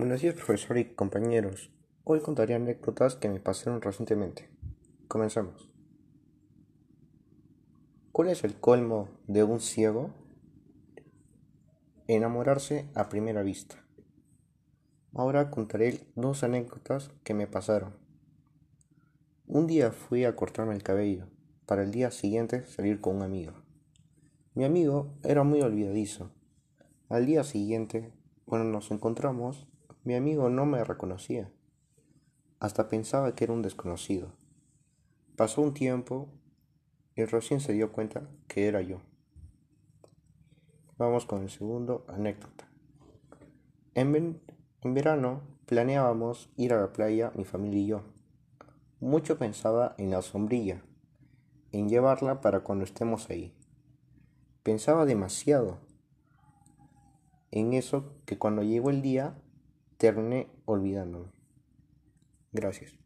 Buenos días, profesor y compañeros. Hoy contaré anécdotas que me pasaron recientemente. Comenzamos. ¿Cuál es el colmo de un ciego? Enamorarse a primera vista. Ahora contaré dos anécdotas que me pasaron. Un día fui a cortarme el cabello, para el día siguiente salir con un amigo. Mi amigo era muy olvidadizo. Al día siguiente, cuando nos encontramos, mi amigo no me reconocía. Hasta pensaba que era un desconocido. Pasó un tiempo y recién se dio cuenta que era yo. Vamos con el segundo anécdota. En, en verano planeábamos ir a la playa mi familia y yo. Mucho pensaba en la sombrilla, en llevarla para cuando estemos ahí. Pensaba demasiado en eso que cuando llegó el día terminé olvidándome. Gracias.